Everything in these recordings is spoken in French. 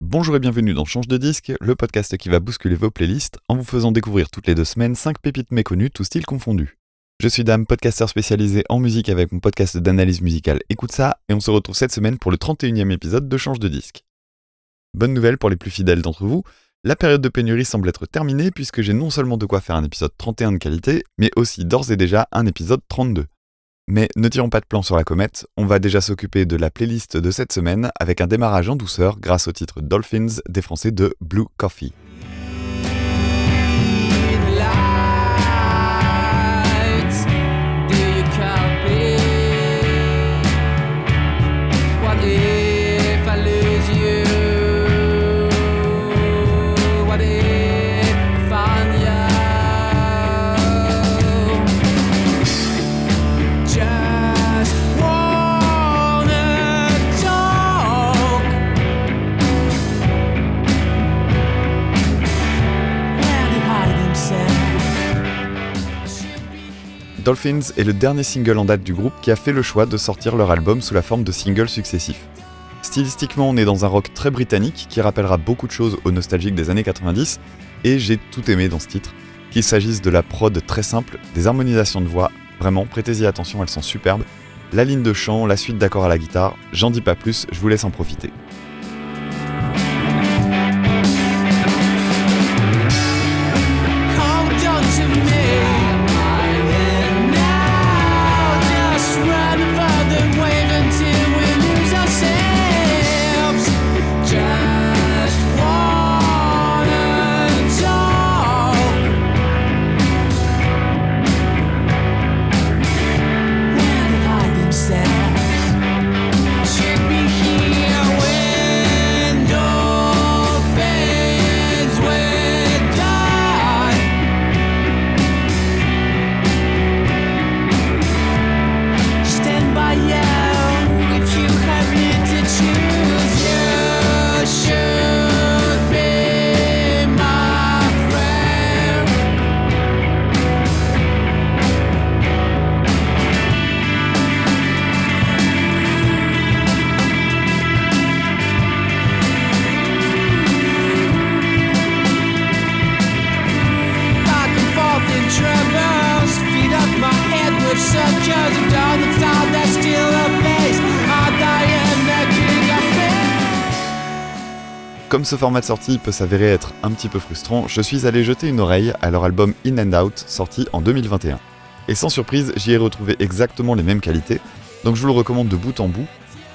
Bonjour et bienvenue dans Change de disque, le podcast qui va bousculer vos playlists en vous faisant découvrir toutes les deux semaines 5 pépites méconnues, tous styles confondus. Je suis Dame, podcasteur spécialisé en musique avec mon podcast d'analyse musicale Écoute ça, et on se retrouve cette semaine pour le 31e épisode de Change de disque. Bonne nouvelle pour les plus fidèles d'entre vous, la période de pénurie semble être terminée puisque j'ai non seulement de quoi faire un épisode 31 de qualité, mais aussi d'ores et déjà un épisode 32. Mais ne tirons pas de plan sur la comète, on va déjà s'occuper de la playlist de cette semaine avec un démarrage en douceur grâce au titre Dolphins des Français de Blue Coffee. Dolphins est le dernier single en date du groupe qui a fait le choix de sortir leur album sous la forme de singles successifs. Stylistiquement, on est dans un rock très britannique qui rappellera beaucoup de choses aux nostalgiques des années 90, et j'ai tout aimé dans ce titre. Qu'il s'agisse de la prod très simple, des harmonisations de voix, vraiment, prêtez-y attention, elles sont superbes, la ligne de chant, la suite d'accords à la guitare, j'en dis pas plus, je vous laisse en profiter. Comme ce format de sortie peut s'avérer être un petit peu frustrant, je suis allé jeter une oreille à leur album In and Out, sorti en 2021. Et sans surprise, j'y ai retrouvé exactement les mêmes qualités, donc je vous le recommande de bout en bout.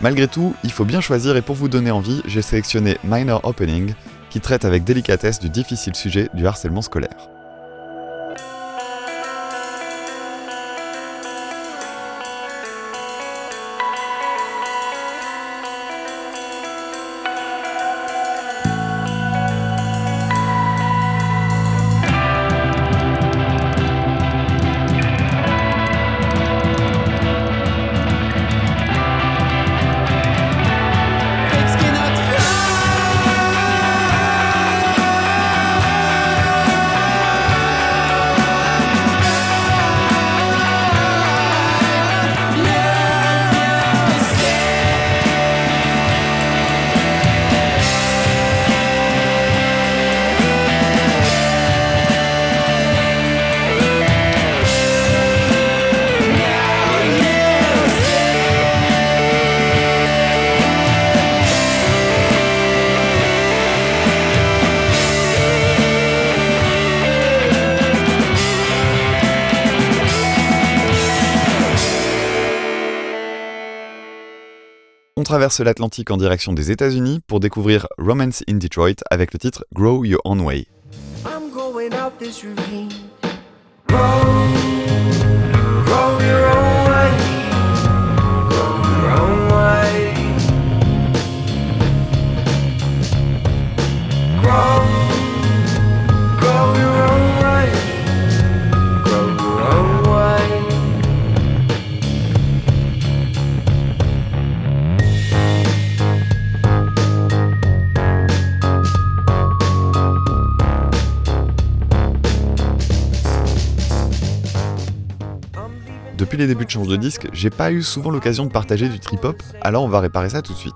Malgré tout, il faut bien choisir et pour vous donner envie, j'ai sélectionné Minor Opening, qui traite avec délicatesse du difficile sujet du harcèlement scolaire. Traverse l'Atlantique en direction des États-Unis pour découvrir Romance in Detroit avec le titre Grow Your Own Way. Débuts de Change de disque, j'ai pas eu souvent l'occasion de partager du trip-hop, alors on va réparer ça tout de suite.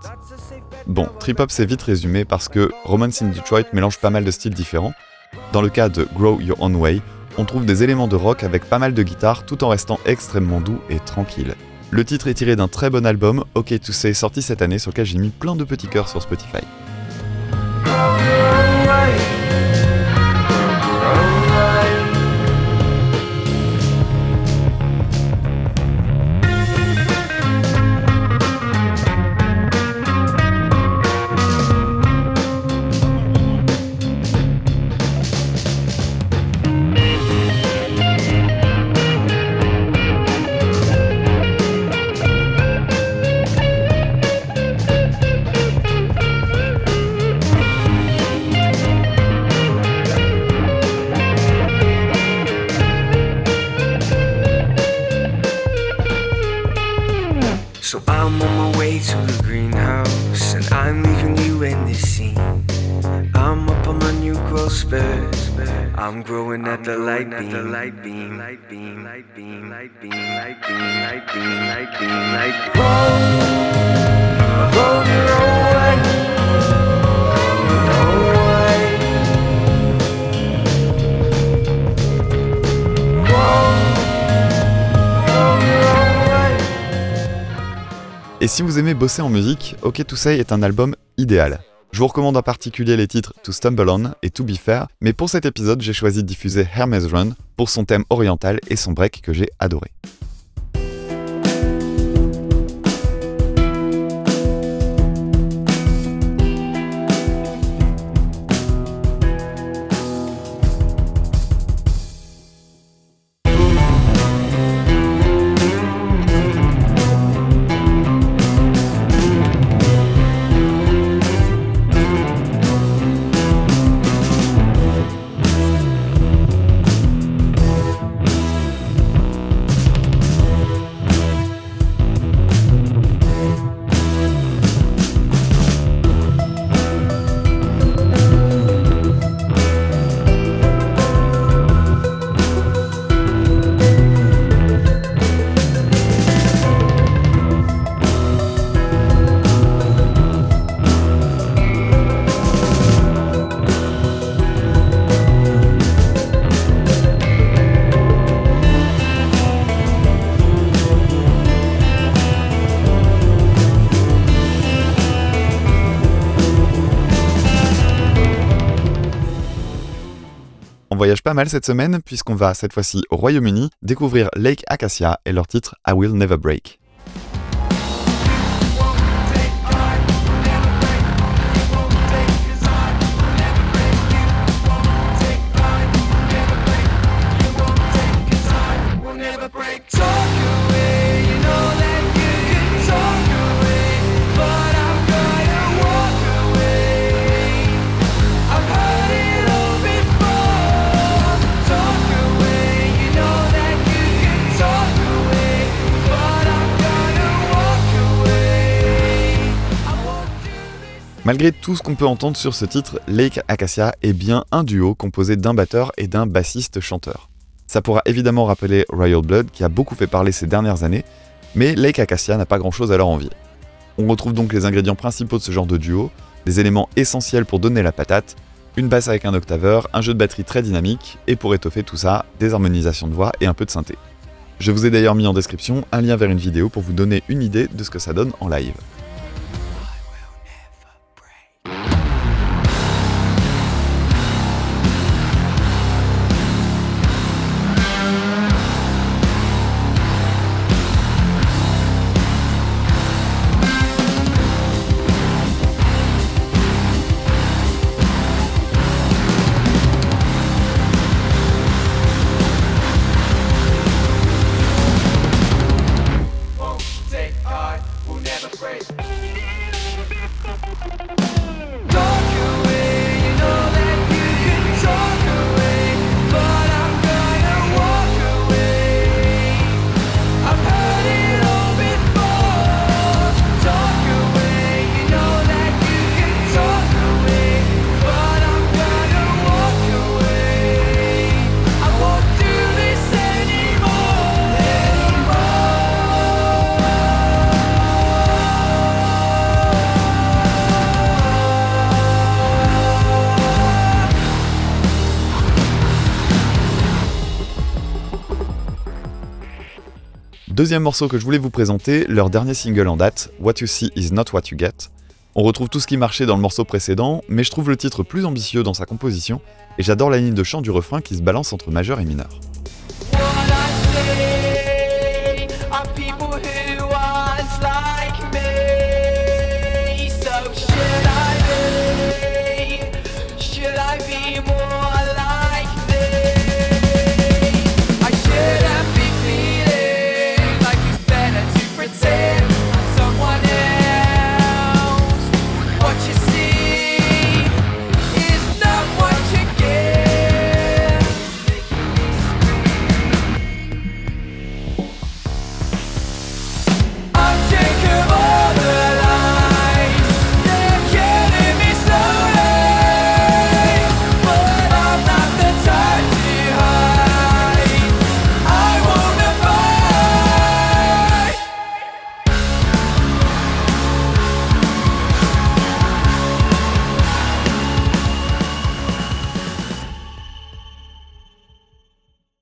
Bon, trip hop c'est vite résumé parce que Romance in Detroit mélange pas mal de styles différents. Dans le cas de Grow Your Own Way, on trouve des éléments de rock avec pas mal de guitare tout en restant extrêmement doux et tranquille. Le titre est tiré d'un très bon album, OK To Say, sorti cette année, sur lequel j'ai mis plein de petits cœurs sur Spotify. So I'm on my way to the greenhouse, and I'm leaving you in this scene. I'm up on my new growth spurt. I'm growing at the light beam. Light beam, light beam, light beam, light beam, light beam, light beam, light beam, light beam. Own way. Et si vous aimez bosser en musique, OK To Say est un album idéal. Je vous recommande en particulier les titres To Stumble On et To Be Fair, mais pour cet épisode, j'ai choisi de diffuser Hermes Run pour son thème oriental et son break que j'ai adoré. Voyage pas mal cette semaine puisqu'on va cette fois-ci au Royaume-Uni découvrir Lake Acacia et leur titre I Will Never Break. Malgré tout ce qu'on peut entendre sur ce titre, Lake Acacia est bien un duo composé d'un batteur et d'un bassiste-chanteur. Ça pourra évidemment rappeler Royal Blood qui a beaucoup fait parler ces dernières années, mais Lake Acacia n'a pas grand-chose à leur envier. On retrouve donc les ingrédients principaux de ce genre de duo, des éléments essentiels pour donner la patate, une basse avec un octaveur, un jeu de batterie très dynamique, et pour étoffer tout ça, des harmonisations de voix et un peu de synthé. Je vous ai d'ailleurs mis en description un lien vers une vidéo pour vous donner une idée de ce que ça donne en live. Yeah. Deuxième morceau que je voulais vous présenter, leur dernier single en date, What You See Is Not What You Get. On retrouve tout ce qui marchait dans le morceau précédent, mais je trouve le titre plus ambitieux dans sa composition, et j'adore la ligne de chant du refrain qui se balance entre majeur et mineur.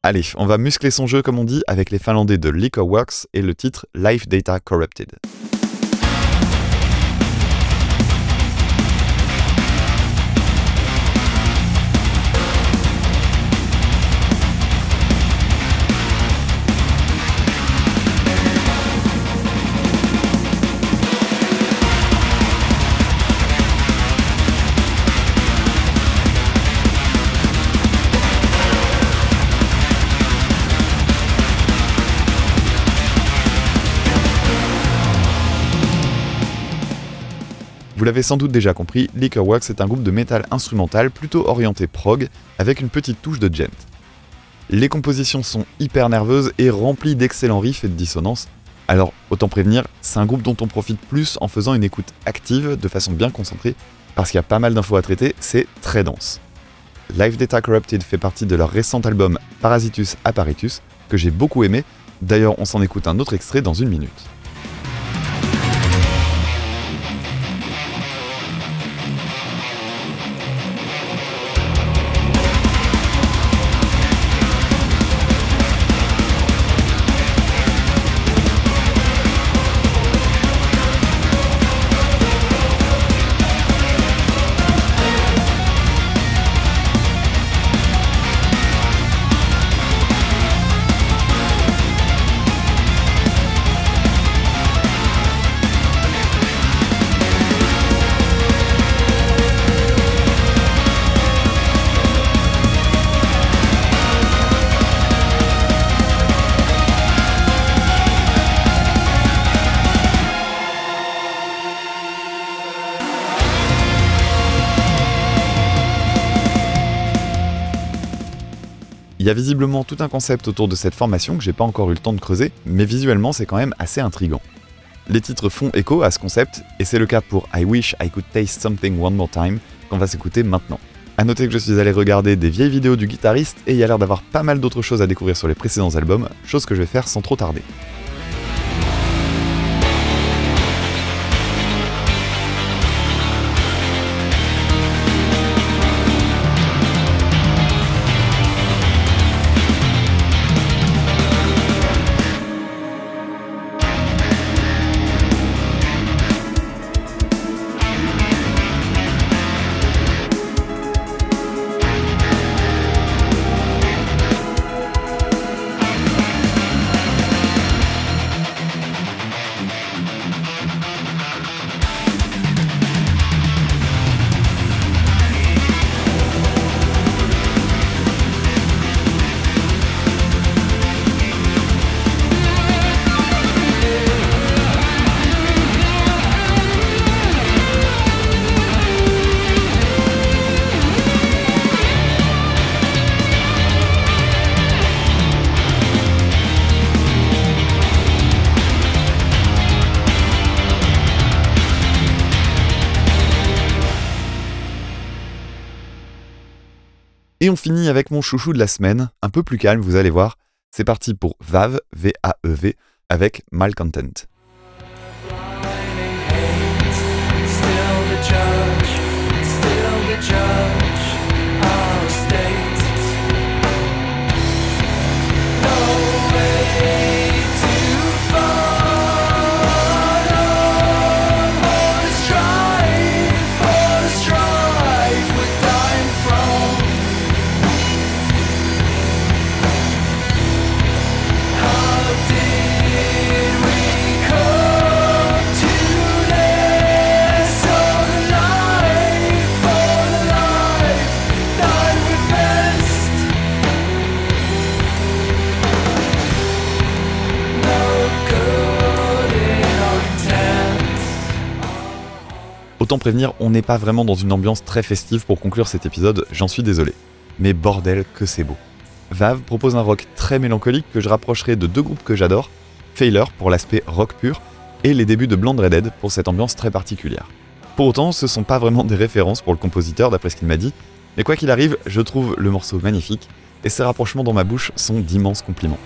Allez, on va muscler son jeu comme on dit avec les Finlandais de Liquorworks et le titre Life Data Corrupted. Vous l'avez sans doute déjà compris, Liquorworks est un groupe de métal instrumental plutôt orienté prog, avec une petite touche de gent. Les compositions sont hyper nerveuses et remplies d'excellents riffs et de dissonances, alors autant prévenir, c'est un groupe dont on profite plus en faisant une écoute active, de façon bien concentrée, parce qu'il y a pas mal d'infos à traiter, c'est très dense. Live Data Corrupted fait partie de leur récent album Parasitus Apparitus, que j'ai beaucoup aimé, d'ailleurs on s'en écoute un autre extrait dans une minute. Il y a visiblement tout un concept autour de cette formation que j'ai pas encore eu le temps de creuser, mais visuellement c'est quand même assez intrigant. Les titres font écho à ce concept, et c'est le cas pour I Wish I Could Taste Something One More Time, qu'on va s'écouter maintenant. A noter que je suis allé regarder des vieilles vidéos du guitariste, et il y a l'air d'avoir pas mal d'autres choses à découvrir sur les précédents albums, chose que je vais faire sans trop tarder. Et on finit avec mon chouchou de la semaine, un peu plus calme, vous allez voir. C'est parti pour VAV, V-A-E-V, avec Malcontent. Autant prévenir, on n'est pas vraiment dans une ambiance très festive pour conclure cet épisode, j'en suis désolé. Mais bordel que c'est beau. Vave propose un rock très mélancolique que je rapprocherai de deux groupes que j'adore, Failure pour l'aspect rock pur, et les débuts de Blonde Redhead pour cette ambiance très particulière. Pour autant, ce sont pas vraiment des références pour le compositeur d'après ce qu'il m'a dit, mais quoi qu'il arrive, je trouve le morceau magnifique, et ses rapprochements dans ma bouche sont d'immenses compliments.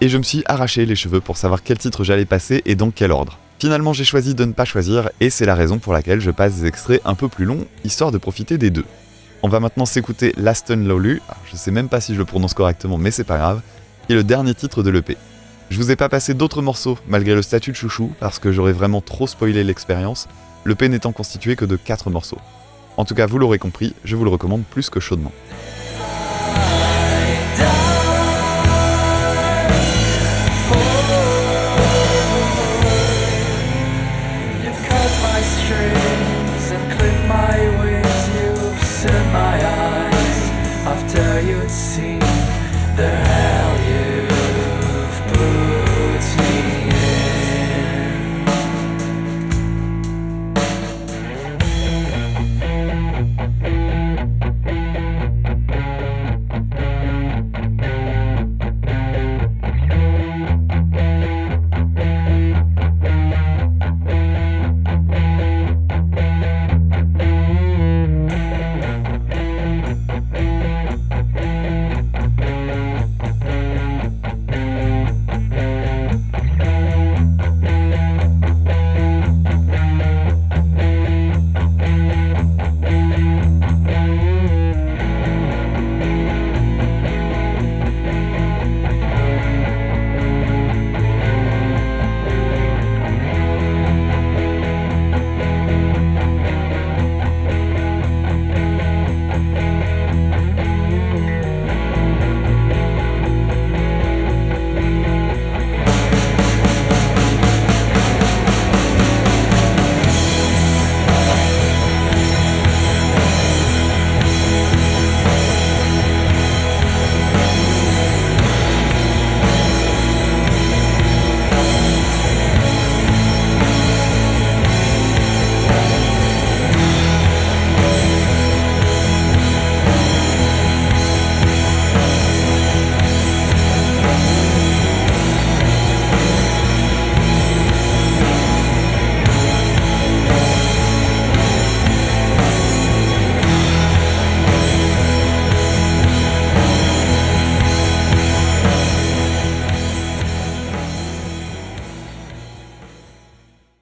Et je me suis arraché les cheveux pour savoir quel titre j'allais passer et dans quel ordre. Finalement, j'ai choisi de ne pas choisir et c'est la raison pour laquelle je passe des extraits un peu plus longs, histoire de profiter des deux. On va maintenant s'écouter Last and Lowly, je sais même pas si je le prononce correctement, mais c'est pas grave, qui est le dernier titre de l'EP. Je vous ai pas passé d'autres morceaux, malgré le statut de chouchou, parce que j'aurais vraiment trop spoilé l'expérience, l'EP n'étant constitué que de 4 morceaux. En tout cas, vous l'aurez compris, je vous le recommande plus que chaudement.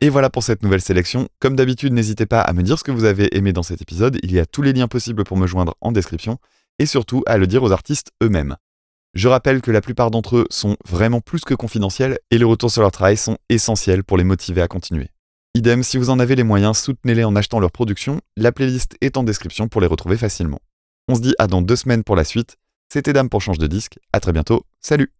Et voilà pour cette nouvelle sélection. Comme d'habitude, n'hésitez pas à me dire ce que vous avez aimé dans cet épisode. Il y a tous les liens possibles pour me joindre en description. Et surtout, à le dire aux artistes eux-mêmes. Je rappelle que la plupart d'entre eux sont vraiment plus que confidentiels et les retours sur leur travail sont essentiels pour les motiver à continuer. Idem, si vous en avez les moyens, soutenez-les en achetant leur production, la playlist est en description pour les retrouver facilement. On se dit à dans deux semaines pour la suite, c'était Dame pour Change de Disque, à très bientôt, salut